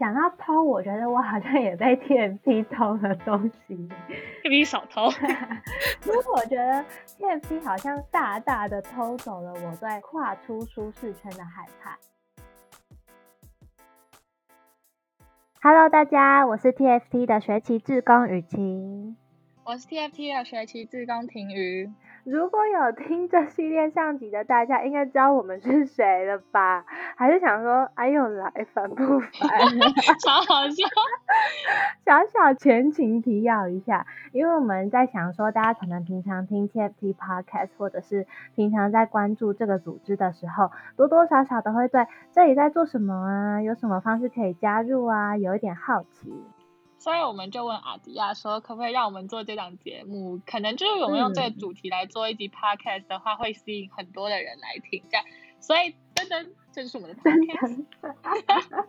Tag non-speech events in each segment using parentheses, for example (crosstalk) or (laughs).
讲到偷，我觉得我好像也被 TFT 偷 (laughs) 了东西。TFT 少偷。(laughs) 因为我觉得 TFT 好像大大的偷走了我对跨出舒适圈的害怕。Hello，大家，我是 TFT 的学期志工雨晴。我是 TFT 的学期志工婷瑜。如果有听这系列上集的大家，应该知道我们是谁了吧？还是想说，哎呦来烦不烦？(laughs) 超好笑。小小前情提要一下，因为我们在想说，大家可能平常听 TFT Podcast，或者是平常在关注这个组织的时候，多多少少都会对这里在做什么啊，有什么方式可以加入啊，有一点好奇。所以我们就问阿迪亚说，可不可以让我们做这档节目？可能就是我们用这个主题来做一集 podcast 的话，会吸引很多的人来听。这样，所以噔噔，这就是我们的 (laughs) podcast。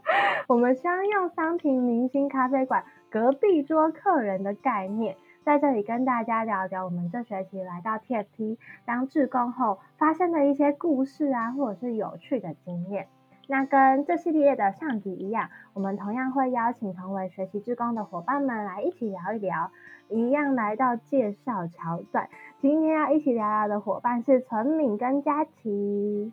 我们将用桑屏明星咖啡馆隔壁桌客人的概念，在这里跟大家聊聊我们这学期来到 TFT 当志工后发生的一些故事啊，或者是有趣的经验。那跟这系列的上集一样，我们同样会邀请同为学习志工的伙伴们来一起聊一聊，一样来到介绍桥段。今天要一起聊聊的伙伴是陈敏跟佳琪。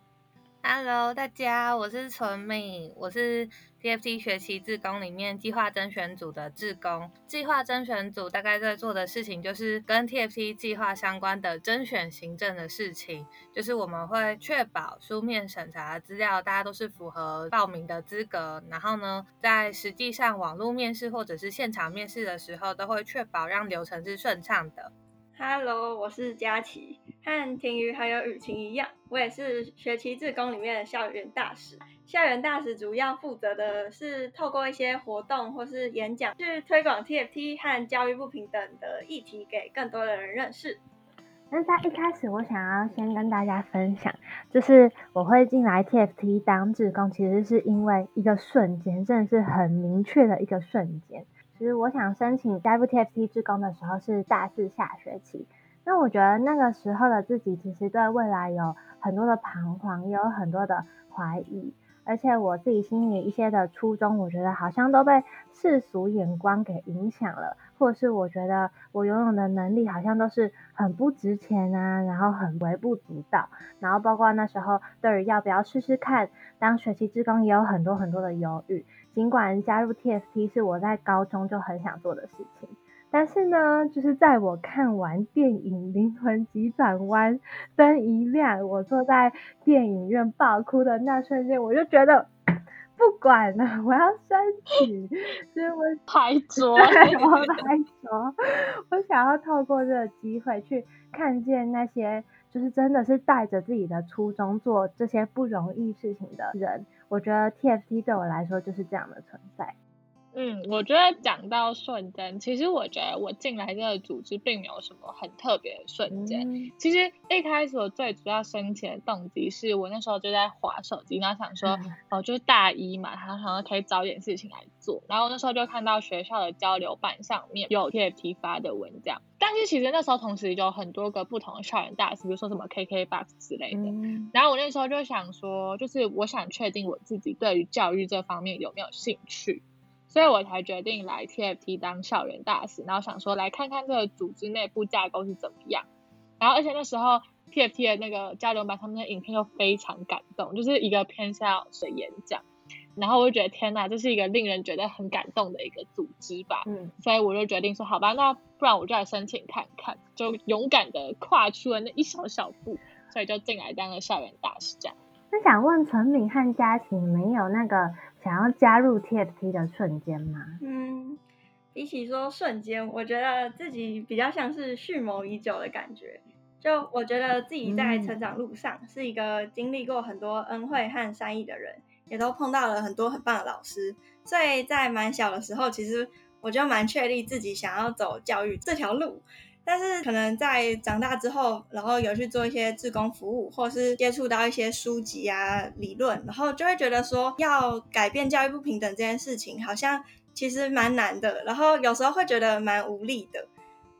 Hello，大家，我是纯敏，我是 TFT 学期志工里面计划甄选组的志工。计划甄选组大概在做的事情就是跟 TFT 计划相关的甄选行政的事情，就是我们会确保书面审查资料大家都是符合报名的资格，然后呢，在实际上网络面试或者是现场面试的时候，都会确保让流程是顺畅的。Hello，我是佳琪，和婷瑜还有雨晴一样，我也是学期志工里面的校园大使。校园大使主要负责的是透过一些活动或是演讲，去推广 TFT 和教育不平等的议题给更多的人认识。那在一开始，我想要先跟大家分享，就是我会进来 TFT 当志工，其实是因为一个瞬间，真的是很明确的一个瞬间。其实我想申请加入 TFT 志工的时候是大四下学期，那我觉得那个时候的自己其实对未来有很多的彷徨，也有很多的怀疑，而且我自己心里一些的初衷，我觉得好像都被世俗眼光给影响了，或者是我觉得我拥有的能力好像都是很不值钱啊，然后很微不足道，然后包括那时候对于要不要试试看当学期志工也有很多很多的犹豫。尽管加入 TFT 是我在高中就很想做的事情，但是呢，就是在我看完电影《灵魂急转弯》灯一亮，我坐在电影院爆哭的那瞬间，我就觉得不管了，我要升级，所以我拍桌，对，我拍桌，我想要透过这个机会去看见那些就是真的是带着自己的初衷做这些不容易事情的人。我觉得 TFT 对我来说就是这样的存在。嗯，我觉得讲到瞬间，其实我觉得我进来这个组织并没有什么很特别的瞬间。嗯、其实一开始我最主要申请的动机是我那时候就在划手机，然后想说，嗯、哦，就是大一嘛，然后想说可以找点事情来做。然后那时候就看到学校的交流板上面有 TFT 发的文章，但是其实那时候同时有很多个不同的校园大使，比如说什么 KKBOX 之类的。嗯、然后我那时候就想说，就是我想确定我自己对于教育这方面有没有兴趣。所以我才决定来 TFT 当校园大使，然后想说来看看这个组织内部架构是怎么样。然后而且那时候 TFT 的那个交流版他们的影片又非常感动，就是一个偏向老师的演讲。然后我就觉得天呐，这是一个令人觉得很感动的一个组织吧。嗯。所以我就决定说好吧，那不然我就来申请看看，就勇敢的跨出了那一小小步，所以就进来当了校园大使这样。那想问陈敏和佳琪，没有那个？想要加入 TFT 的瞬间吗？嗯，比起说瞬间，我觉得自己比较像是蓄谋已久的感觉。就我觉得自己在成长路上是一个经历过很多恩惠和善意的人，也都碰到了很多很棒的老师。所以在蛮小的时候，其实我就蛮确立自己想要走教育这条路。但是可能在长大之后，然后有去做一些志工服务，或是接触到一些书籍啊、理论，然后就会觉得说，要改变教育不平等这件事情，好像其实蛮难的。然后有时候会觉得蛮无力的。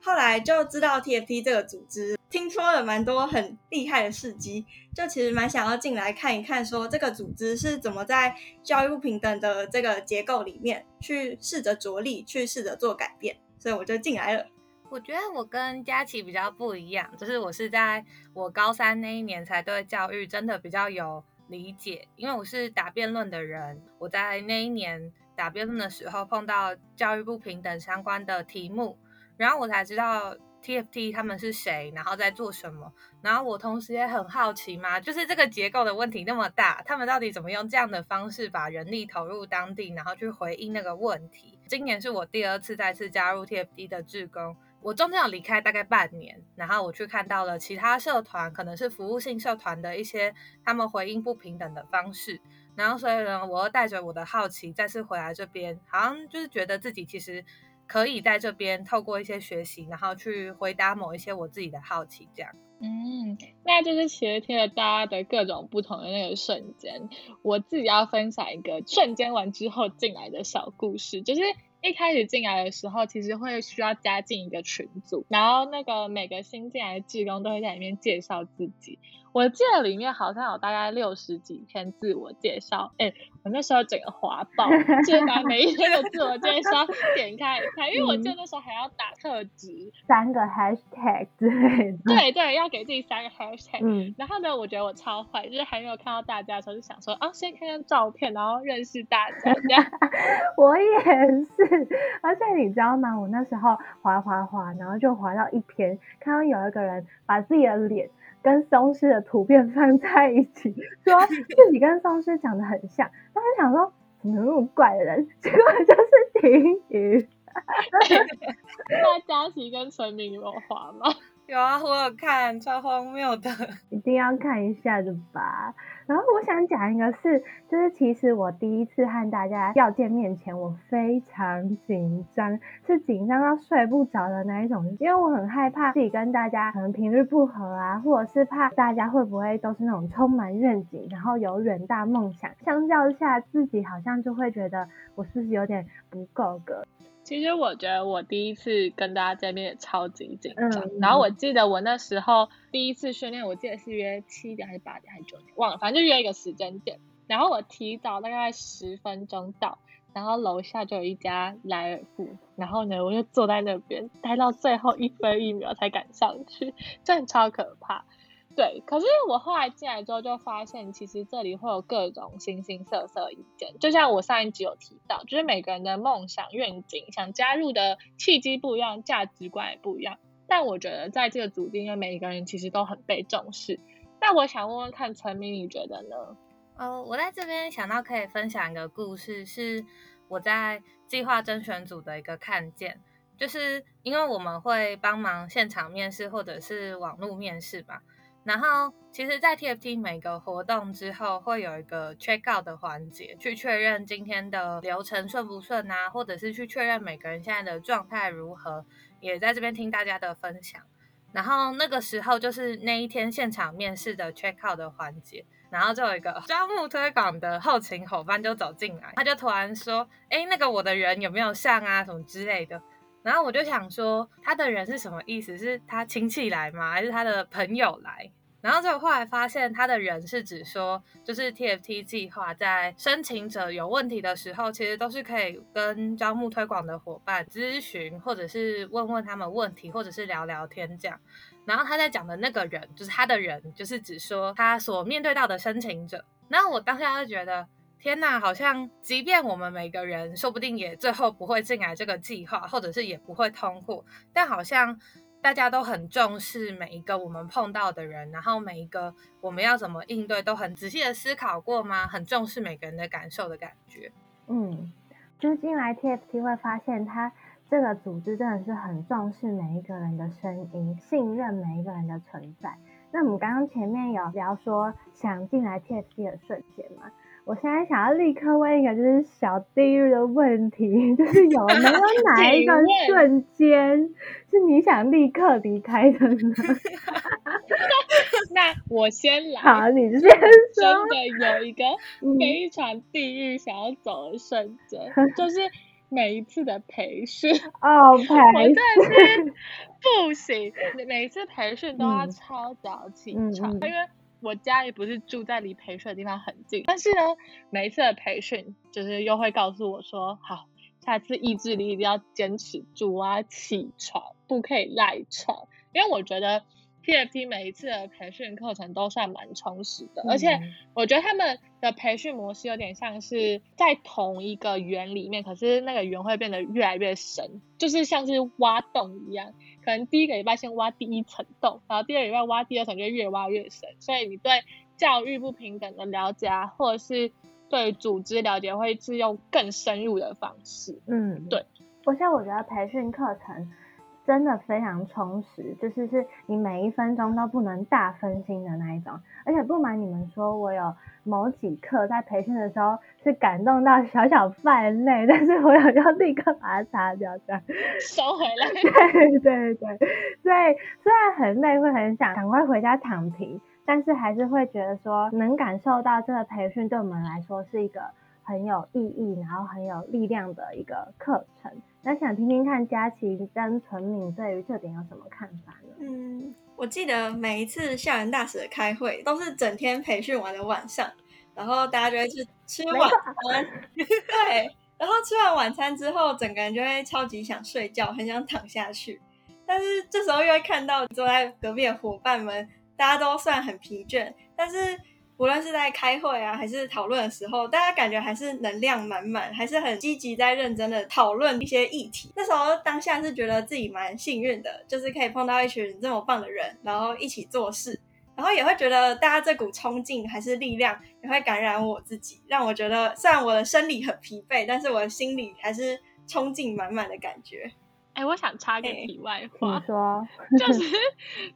后来就知道 TFT 这个组织，听说了蛮多很厉害的事迹，就其实蛮想要进来看一看，说这个组织是怎么在教育不平等的这个结构里面去试着着力，去试着做改变，所以我就进来了。我觉得我跟佳琪比较不一样，就是我是在我高三那一年才对教育真的比较有理解，因为我是打辩论的人，我在那一年打辩论的时候碰到教育不平等相关的题目，然后我才知道 TFT 他们是谁，然后在做什么，然后我同时也很好奇嘛，就是这个结构的问题那么大，他们到底怎么用这样的方式把人力投入当地，然后去回应那个问题。今年是我第二次再次加入 TFT 的志工。我中间有离开大概半年，然后我去看到了其他社团，可能是服务性社团的一些他们回应不平等的方式，然后所以呢，我又带着我的好奇再次回来这边，好像就是觉得自己其实可以在这边透过一些学习，然后去回答某一些我自己的好奇，这样。嗯，那就是其实听了大家的各种不同的那个瞬间，我自己要分享一个瞬间完之后进来的小故事，就是。一开始进来的时候，其实会需要加进一个群组，然后那个每个新进来的志工都会在里面介绍自己。我记得里面好像有大概六十几篇自我介绍，哎，我那时候整个滑爆，就把每一篇的自我介绍点开一看，因为我记得那时候还要打特质，三个 hashtag 之类的。对对，要给自己三个 hashtag。嗯。然后呢，我觉得我超坏，就是还没有看到大家的时候，就想说，啊，先看看照片，然后认识大家。这样。(laughs) 我也是，而且你知道吗？我那时候滑滑滑，然后就滑到一篇，看到有一个人把自己的脸。跟松狮的图片放在一起，说自己跟松狮长得很像，当时想说怎么那么怪的人，(laughs) 结果就是婷雨。(laughs) 那佳琪跟陈明有滑吗？有啊，我有看，超荒谬的，(laughs) 一定要看一下的吧。然后我想讲一个是，就是其实我第一次和大家要见面前，我非常紧张，是紧张到睡不着的那一种，因为我很害怕自己跟大家可能频率不合啊，或者是怕大家会不会都是那种充满愿景，然后有远大梦想，相较下自己好像就会觉得我是不是有点不够格。其实我觉得我第一次跟大家见面也超级紧张，嗯、然后我记得我那时候第一次训练，我记得是约七点还是八点还是九点，忘了，反正就约一个时间点。然后我提早大概十分钟到，然后楼下就有一家莱尔富，然后呢，我就坐在那边待到最后一分一秒才敢上去，真的超可怕。对，可是我后来进来之后就发现，其实这里会有各种形形色色意见。就像我上一集有提到，就是每个人的梦想、愿景、想加入的契机不一样，价值观也不一样。但我觉得在这个组织，因为每一个人其实都很被重视。那我想问问看，陈明，你觉得呢？哦，我在这边想到可以分享一个故事，是我在计划甄选组的一个看见，就是因为我们会帮忙现场面试或者是网络面试嘛。然后，其实，在 TFT 每个活动之后，会有一个 check out 的环节，去确认今天的流程顺不顺啊，或者是去确认每个人现在的状态如何，也在这边听大家的分享。然后那个时候就是那一天现场面试的 check out 的环节，然后就有一个招募推广的后勤伙伴就走进来，他就突然说：“哎，那个我的人有没有上啊？什么之类的。”然后我就想说，他的人是什么意思？是他亲戚来吗？还是他的朋友来？然后就后来发现，他的人是指说，就是 TFT 计划在申请者有问题的时候，其实都是可以跟招募推广的伙伴咨询，或者是问问他们问题，或者是聊聊天这样。然后他在讲的那个人，就是他的人，就是指说他所面对到的申请者。然后我当下就觉得，天哪，好像即便我们每个人说不定也最后不会进来这个计划，或者是也不会通过，但好像。大家都很重视每一个我们碰到的人，然后每一个我们要怎么应对，都很仔细的思考过吗？很重视每个人的感受的感觉。嗯，就是进来 TFT 会发现，他这个组织真的是很重视每一个人的声音，信任每一个人的存在。那我们刚刚前面有聊说想进来 TFT 的瞬间嘛？我现在想要立刻问一个就是小地狱的问题，就是有没有 (laughs) 哪一个瞬间是你想立刻离开的呢？(laughs) 那我先来。好，你先说。真的有一个非常地狱想要走的瞬间，(laughs) 就是每一次的培训哦，培训我真的是不行，每一次培训都要超早起床，嗯嗯、因为我家也不是住在离培训的地方很近，但是呢，每一次的培训就是又会告诉我说，好，下次意志力一定要坚持住啊，起床不可以赖床，因为我觉得。TFT 每一次的培训课程都算蛮充实的，嗯、而且我觉得他们的培训模式有点像是在同一个圆里面，可是那个圆会变得越来越深，就是像是挖洞一样。可能第一个礼拜先挖第一层洞，然后第二礼拜挖第二层，就越挖越深。所以你对教育不平等的了解啊，或者是对组织了解，会是用更深入的方式。嗯，对。我现在我觉得培训课程。真的非常充实，就是是你每一分钟都不能大分心的那一种。而且不瞒你们说，我有某几课在培训的时候是感动到小小泛泪，但是我有要立刻把它擦掉，这样收回来。(laughs) 对对对，所以虽然很累，会很想赶快回家躺平，但是还是会觉得说能感受到这个培训对我们来说是一个很有意义，然后很有力量的一个课程。那想听听看佳琪跟纯敏对于这点有什么看法呢？嗯，我记得每一次校园大使的开会都是整天培训完的晚上，然后大家就会去吃晚餐，(laughs) 对，然后吃完晚餐之后，整个人就会超级想睡觉，很想躺下去，但是这时候又会看到坐在隔壁的伙伴们，大家都算很疲倦，但是。无论是在开会啊，还是讨论的时候，大家感觉还是能量满满，还是很积极，在认真的讨论一些议题。那时候当下是觉得自己蛮幸运的，就是可以碰到一群这么棒的人，然后一起做事，然后也会觉得大家这股冲劲还是力量，也会感染我自己，让我觉得虽然我的生理很疲惫，但是我的心里还是冲劲满满的感觉。哎，我想插个题外话，说就 (laughs) 是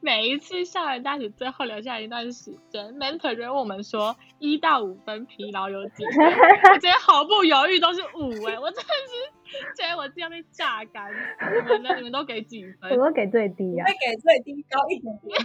每一次校园大使最后留下一段时间，mentor 就问我们说一到五分疲劳有几分？我觉得毫不犹豫都是五哎，我真的是觉得我自己要被榨干。你们呢？你们都给几分？我都给最低啊，会给最低高一点点，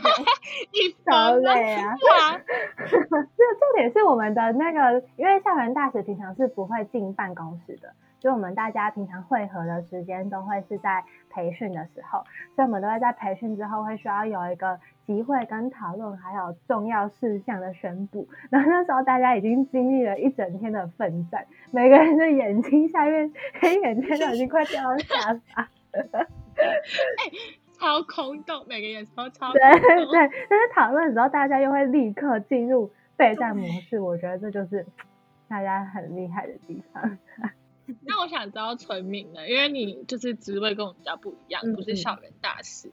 一分累啊。(laughs) 这 (laughs) 重点是我们的那个，因为校园大使平常是不会进办公室的。就我们大家平常会合的时间都会是在培训的时候，所以我们都会在培训之后会需要有一个集会跟讨论，还有重要事项的宣布。然后那时候大家已经经历了一整天的奋战，每个人的眼睛下面黑眼圈都已经快掉到下巴。欸，(laughs) 超空洞，每个眼神都超空洞。对对，但是讨论的时候大家又会立刻进入备战模式，我觉得这就是大家很厉害的地方。(laughs) 那我想知道纯敏呢，因为你就是职位跟我们比较不一样，嗯、不是校园大使。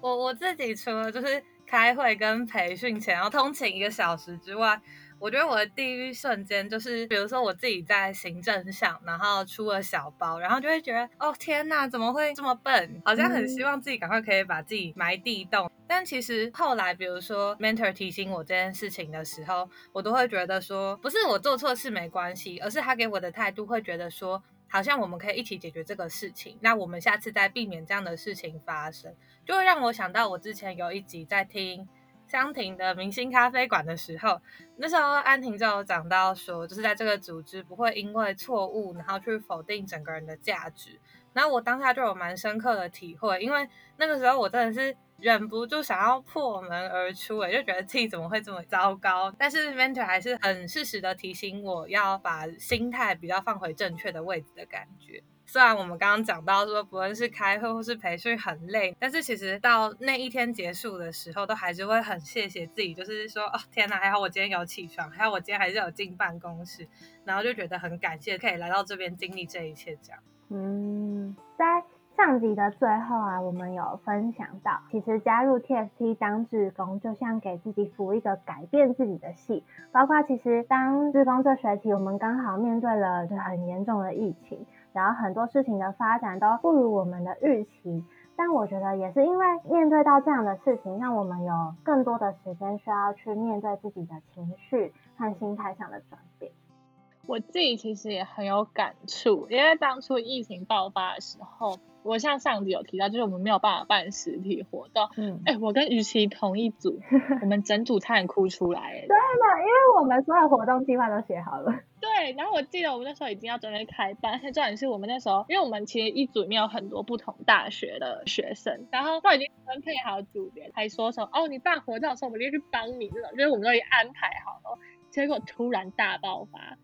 我我自己除了就是开会跟培训前要通勤一个小时之外，我觉得我的地狱瞬间就是，比如说我自己在行政上，然后出了小包，然后就会觉得，哦天哪，怎么会这么笨？好像很希望自己赶快可以把自己埋地洞。但其实后来，比如说 mentor 提醒我这件事情的时候，我都会觉得说，不是我做错事没关系，而是他给我的态度会觉得说，好像我们可以一起解决这个事情，那我们下次再避免这样的事情发生，就会让我想到我之前有一集在听。香婷的明星咖啡馆的时候，那时候安婷就有讲到说，就是在这个组织不会因为错误然后去否定整个人的价值。然后我当下就有蛮深刻的体会，因为那个时候我真的是忍不住想要破门而出，哎，就觉得自己怎么会这么糟糕。但是 mentor 还是很适时的提醒我要把心态比较放回正确的位置的感觉。虽然我们刚刚讲到说，不论是开会或是培训很累，但是其实到那一天结束的时候，都还是会很谢谢自己，就是说，哦，天哪，还好我今天有起床，还好我今天还是有进办公室，然后就觉得很感谢可以来到这边经历这一切，这样。嗯，在上集的最后啊，我们有分享到，其实加入 TFT 当志工，就像给自己服一个改变自己的戏，包括其实当志工这学期，我们刚好面对了就很严重的疫情。然后很多事情的发展都不如我们的预期，但我觉得也是因为面对到这样的事情，让我们有更多的时间需要去面对自己的情绪和心态上的转变。我自己其实也很有感触，因为当初疫情爆发的时候，我像上集有提到，就是我们没有办法办实体活动。嗯，哎，我跟于琦同一组，(laughs) 我们整组差点哭出来。对嘛？因为我们所有活动计划都写好了。对 (laughs) 对，然后我记得我们那时候已经要准备开班，而且重点是我们那时候，因为我们其实一组里面有很多不同大学的学生，然后都已经分配好组别，还说什么哦，你办活动的时候我们就去帮你这种，就是我们都已经安排好了，结果突然大爆发，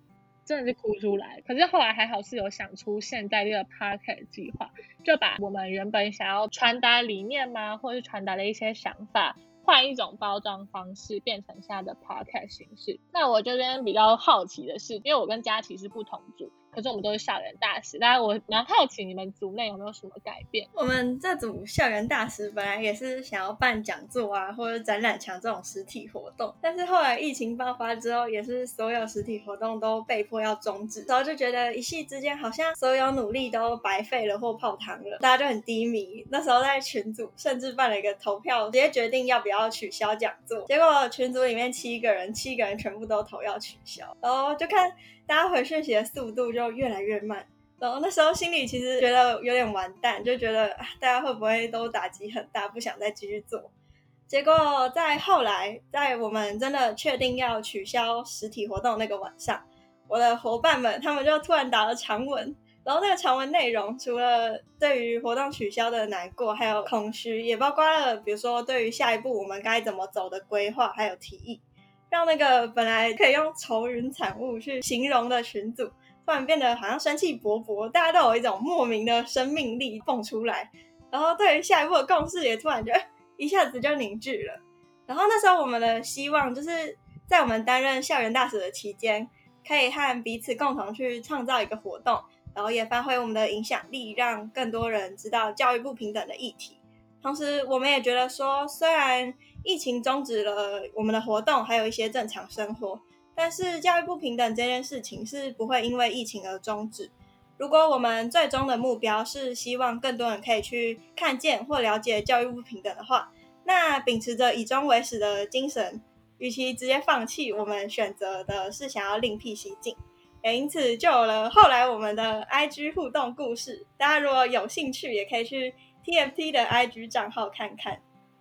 真的是哭出来。可是后来还好是有想出现在这个 Podcast 计划，就把我们原本想要传达理念嘛，或者是传达的一些想法。换一种包装方式，变成现在的 podcast 形式。那我这边比较好奇的是，因为我跟佳琪是不同组。可是我们都是校园大使，但是我蛮好奇你们组内有没有什么改变？我们这组校园大使本来也是想要办讲座啊，或者展览墙这种实体活动，但是后来疫情爆发之后，也是所有实体活动都被迫要终止，然后就觉得一夕之间好像所有努力都白费了或泡汤了，大家就很低迷。那时候在群组甚至办了一个投票，直接决定要不要取消讲座，结果群组里面七个人，七个人全部都投要取消，然后就看。大家回讯息的速度就越来越慢，然后那时候心里其实觉得有点完蛋，就觉得大家会不会都打击很大，不想再继续做。结果在后来，在我们真的确定要取消实体活动那个晚上，我的伙伴们他们就突然打了长文，然后那个长文内容除了对于活动取消的难过，还有空虚，也包括了比如说对于下一步我们该怎么走的规划，还有提议。让那个本来可以用愁云惨雾去形容的群组，突然变得好像生气勃勃，大家都有一种莫名的生命力蹦出来，然后对于下一步的共识也突然就 (laughs) 一下子就凝聚了。然后那时候我们的希望就是在我们担任校园大使的期间，可以和彼此共同去创造一个活动，然后也发挥我们的影响力，让更多人知道教育不平等的议题。同时，我们也觉得说，虽然疫情终止了我们的活动，还有一些正常生活。但是教育不平等这件事情是不会因为疫情而终止。如果我们最终的目标是希望更多人可以去看见或了解教育不平等的话，那秉持着以终为始的精神，与其直接放弃，我们选择的是想要另辟蹊径。也因此就有了后来我们的 IG 互动故事。大家如果有兴趣，也可以去 TFT 的 IG 账号看看。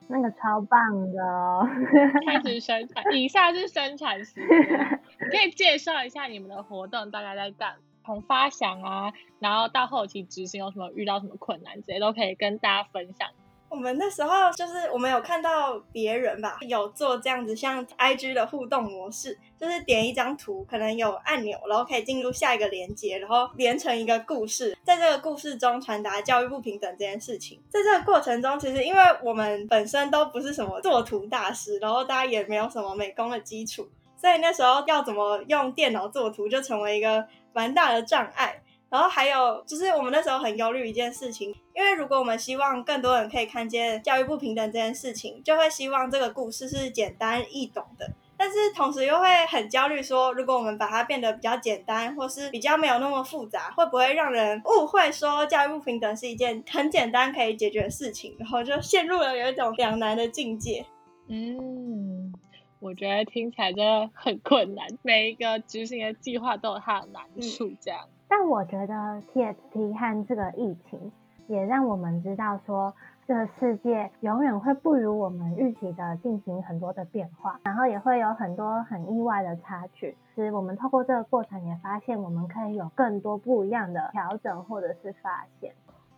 那个超棒的哦！(laughs) 开始生产，以下是生产时间，(laughs) 可以介绍一下你们的活动大概在干，从发想啊，然后到后期执行有什么遇到什么困难，这些都可以跟大家分享。我们那时候就是我们有看到别人吧，有做这样子像 IG 的互动模式，就是点一张图，可能有按钮，然后可以进入下一个连接，然后连成一个故事，在这个故事中传达教育不平等这件事情。在这个过程中，其实因为我们本身都不是什么作图大师，然后大家也没有什么美工的基础，所以那时候要怎么用电脑作图，就成为一个蛮大的障碍。然后还有就是，我们那时候很忧虑一件事情，因为如果我们希望更多人可以看见教育不平等这件事情，就会希望这个故事是简单易懂的。但是同时又会很焦虑，说如果我们把它变得比较简单，或是比较没有那么复杂，会不会让人误会说教育不平等是一件很简单可以解决的事情？然后就陷入了有一种两难的境界。嗯，我觉得听起来真的很困难，每一个执行的计划都有它的难处，这样。但我觉得 T S T 和这个疫情也让我们知道说，这个世界永远会不如我们预期的进行很多的变化，然后也会有很多很意外的差距。其实我们透过这个过程也发现，我们可以有更多不一样的调整或者是发现。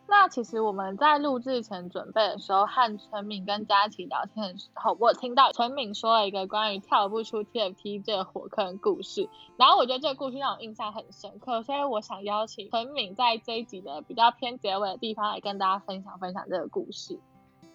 那其实我们在录制前准备的时候，和陈敏跟佳琪聊天的时候，我听到陈敏说了一个关于跳不出 TFT 这个火坑故事，然后我觉得这个故事让我印象很深刻，所以我想邀请陈敏在这一集的比较偏结尾的地方来跟大家分享分享这个故事。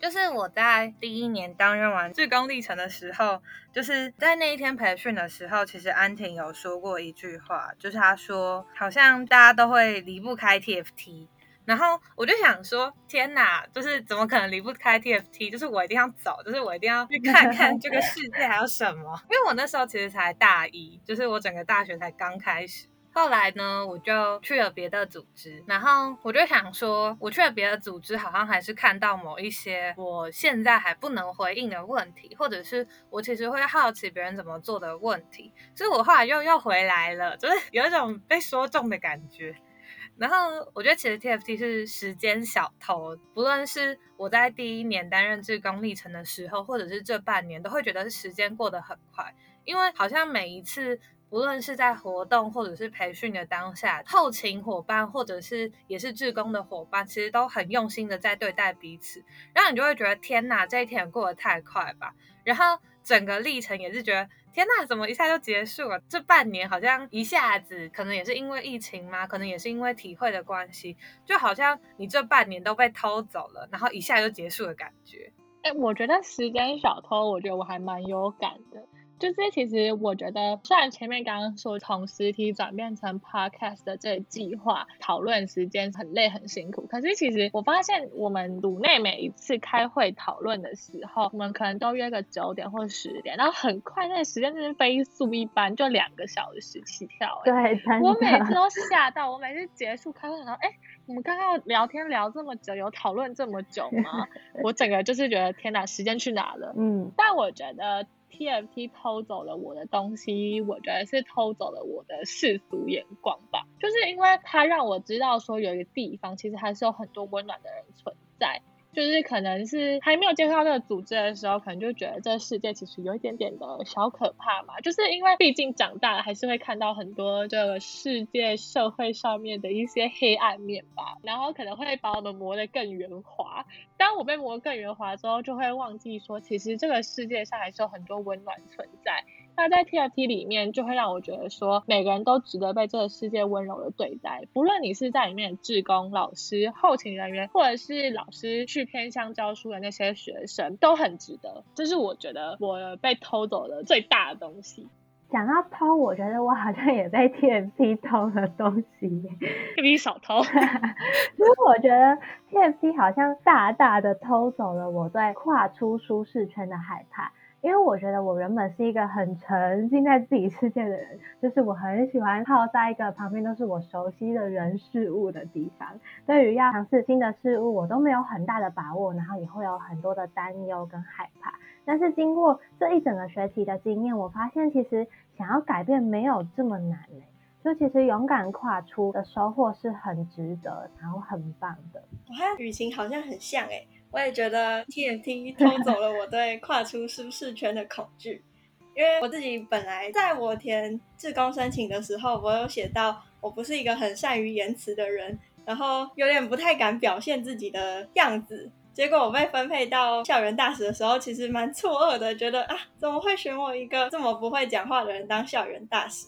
就是我在第一年担任完志工历程的时候，就是在那一天培训的时候，其实安婷有说过一句话，就是她说好像大家都会离不开 TFT。然后我就想说，天哪，就是怎么可能离不开 TFT？就是我一定要走，就是我一定要去看看这个世界还有什么。(laughs) 因为我那时候其实才大一，就是我整个大学才刚开始。后来呢，我就去了别的组织，然后我就想说，我去了别的组织，好像还是看到某一些我现在还不能回应的问题，或者是我其实会好奇别人怎么做的问题。所以我后来又又回来了，就是有一种被说中的感觉。然后我觉得其实 TFT 是时间小偷，不论是我在第一年担任志工历程的时候，或者是这半年，都会觉得是时间过得很快，因为好像每一次不论是在活动或者是培训的当下，后勤伙伴或者是也是志工的伙伴，其实都很用心的在对待彼此，然后你就会觉得天哪，这一天过得太快吧。然后整个历程也是觉得天呐，怎么一下就结束了？这半年好像一下子，可能也是因为疫情嘛，可能也是因为体会的关系，就好像你这半年都被偷走了，然后一下就结束的感觉。哎，我觉得时间小偷，我觉得我还蛮有感的。就是其实我觉得，虽然前面刚刚说从实体转变成 podcast 的这个计划讨论时间很累很辛苦，可是其实我发现我们组内每一次开会讨论的时候，我们可能都约个九点或十点，然后很快那个时间就是飞速一般，就两个小时起跳。对，我每次都吓到，我每次结束开会的时候，哎，我们刚刚聊天聊这么久，有讨论这么久吗？(laughs) 我整个就是觉得天哪，时间去哪了？嗯，但我觉得。TFT 偷走了我的东西，我觉得是偷走了我的世俗眼光吧。就是因为它让我知道说有一个地方其实还是有很多温暖的人存在。就是可能是还没有接触到这个组织的时候，可能就觉得这个世界其实有一点点的小可怕嘛。就是因为毕竟长大了，还是会看到很多这个世界社会上面的一些黑暗面吧。然后可能会把我们磨得更圆滑。当我被磨得更圆滑之后，就会忘记说，其实这个世界上还是有很多温暖存在。那在 TFT 里面，就会让我觉得说，每个人都值得被这个世界温柔的对待。不论你是在里面的志工、老师、后勤人员，或者是老师去偏乡教书的那些学生，都很值得。这是我觉得我被偷走的最大的东西。讲到偷，我觉得我好像也被 TFT 偷了东西。(laughs) TFT 少偷。(laughs) 因为我觉得 TFT 好像大大的偷走了我对跨出舒适圈的害怕。因为我觉得我原本是一个很沉浸在自己世界的人，就是我很喜欢泡在一个旁边都是我熟悉的人事物的地方。对于要尝试新的事物，我都没有很大的把握，然后也会有很多的担忧跟害怕。但是经过这一整个学期的经验，我发现其实想要改变没有这么难嘞。就其实勇敢跨出的收获是很值得，然后很棒的。我看雨晴好像很像诶。我也觉得 TNT 偷走了我对跨出舒适圈的恐惧，因为我自己本来在我填志工申请的时候，我有写到我不是一个很善于言辞的人，然后有点不太敢表现自己的样子。结果我被分配到校园大使的时候，其实蛮错愕的，觉得啊，怎么会选我一个这么不会讲话的人当校园大使？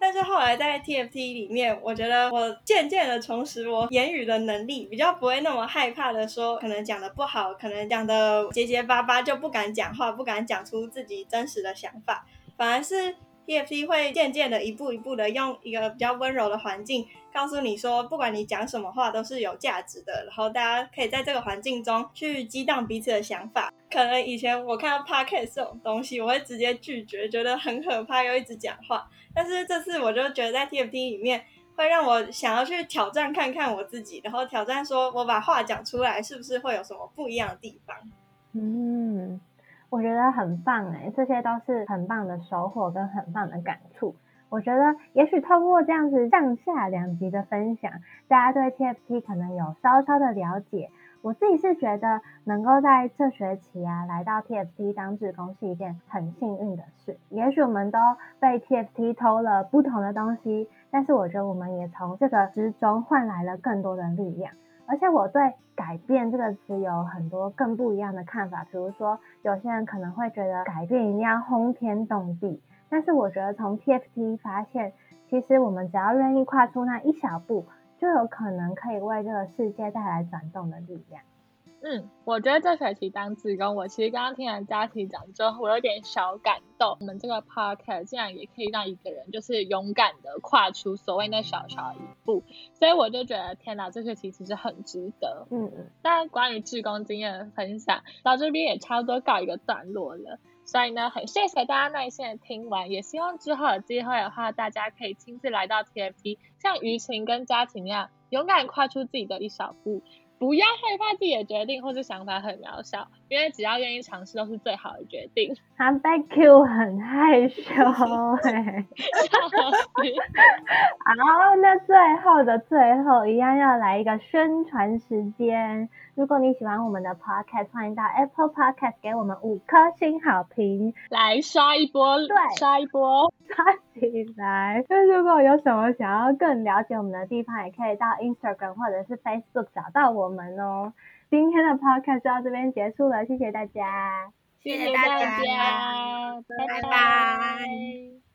但是后来在 TFT 里面，我觉得我渐渐的重拾我言语的能力，比较不会那么害怕的说，可能讲的不好，可能讲的结结巴巴就不敢讲话，不敢讲出自己真实的想法，反而是 TFT 会渐渐的一步一步的用一个比较温柔的环境，告诉你说，不管你讲什么话都是有价值的，然后大家可以在这个环境中去激荡彼此的想法。可能以前我看到 Podcast 这种东西，我会直接拒绝，觉得很可怕，又一直讲话。但是这次我就觉得在 TFT 里面会让我想要去挑战看看我自己，然后挑战说我把话讲出来是不是会有什么不一样的地方？嗯，我觉得很棒哎，这些都是很棒的收获跟很棒的感触。我觉得也许透过这样子上下两集的分享，大家对 TFT 可能有稍稍的了解。我自己是觉得能够在这学期啊来到 TFT 当志工是一件很幸运的事。也许我们都被 TFT 偷了不同的东西，但是我觉得我们也从这个之中换来了更多的力量。而且我对改变这个词有很多更不一样的看法。比如说，有些人可能会觉得改变一定要轰天动地，但是我觉得从 TFT 发现，其实我们只要愿意跨出那一小步。就有可能可以为这个世界带来转动的力量。嗯，我觉得这学期当志工，我其实刚刚听完佳琪讲之后，我有点小感动。我们这个 podcast 竟然也可以让一个人就是勇敢的跨出所谓那小小一步，所以我就觉得天哪，这学期其实很值得。嗯嗯。那关于志工经验的分享到这边也差不多告一个段落了。所以呢，很谢谢大家耐心的听完，也希望之后有机会的话，大家可以亲自来到 TFT，像于晴跟佳琪那样，勇敢跨出自己的一小步，不要害怕自己的决定或者想法很渺小，因为只要愿意尝试，都是最好的决定。他被 Q 很害羞哎、(laughs) 欸。好，那最后的最后，一样要来一个宣传时间。如果你喜欢我们的 Podcast，欢迎到 Apple Podcast 给我们五颗星好评，来刷一波，对，刷一波，(laughs) 刷起来。那如果有什么想要更了解我们的地方，也可以到 Instagram 或者是 Facebook 找到我们哦。今天的 podcast 就到这边结束了，谢谢大家，谢谢大家，拜拜。拜拜。